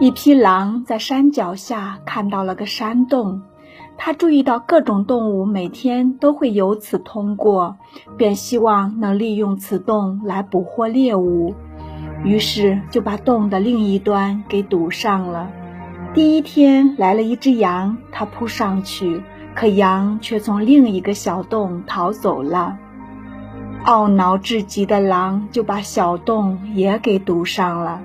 一匹狼在山脚下看到了个山洞，它注意到各种动物每天都会由此通过，便希望能利用此洞来捕获猎物，于是就把洞的另一端给堵上了。第一天来了一只羊，它扑上去，可羊却从另一个小洞逃走了。懊恼至极的狼就把小洞也给堵上了。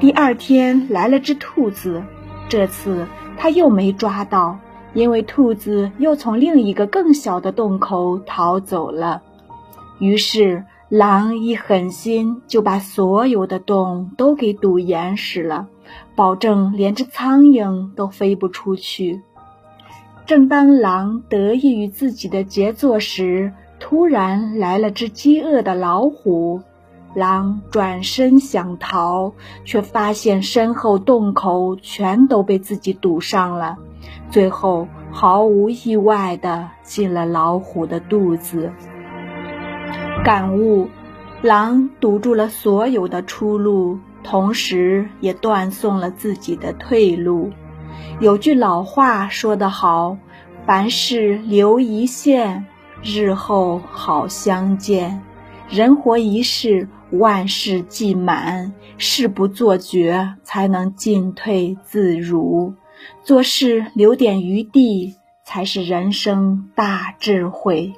第二天来了只兔子，这次他又没抓到，因为兔子又从另一个更小的洞口逃走了。于是狼一狠心，就把所有的洞都给堵严实了，保证连只苍蝇都飞不出去。正当狼得意于自己的杰作时，突然来了只饥饿的老虎。狼转身想逃，却发现身后洞口全都被自己堵上了，最后毫无意外地进了老虎的肚子。感悟：狼堵住了所有的出路，同时也断送了自己的退路。有句老话说得好：“凡事留一线，日后好相见。”人活一世。万事既满，事不做绝，才能进退自如。做事留点余地，才是人生大智慧。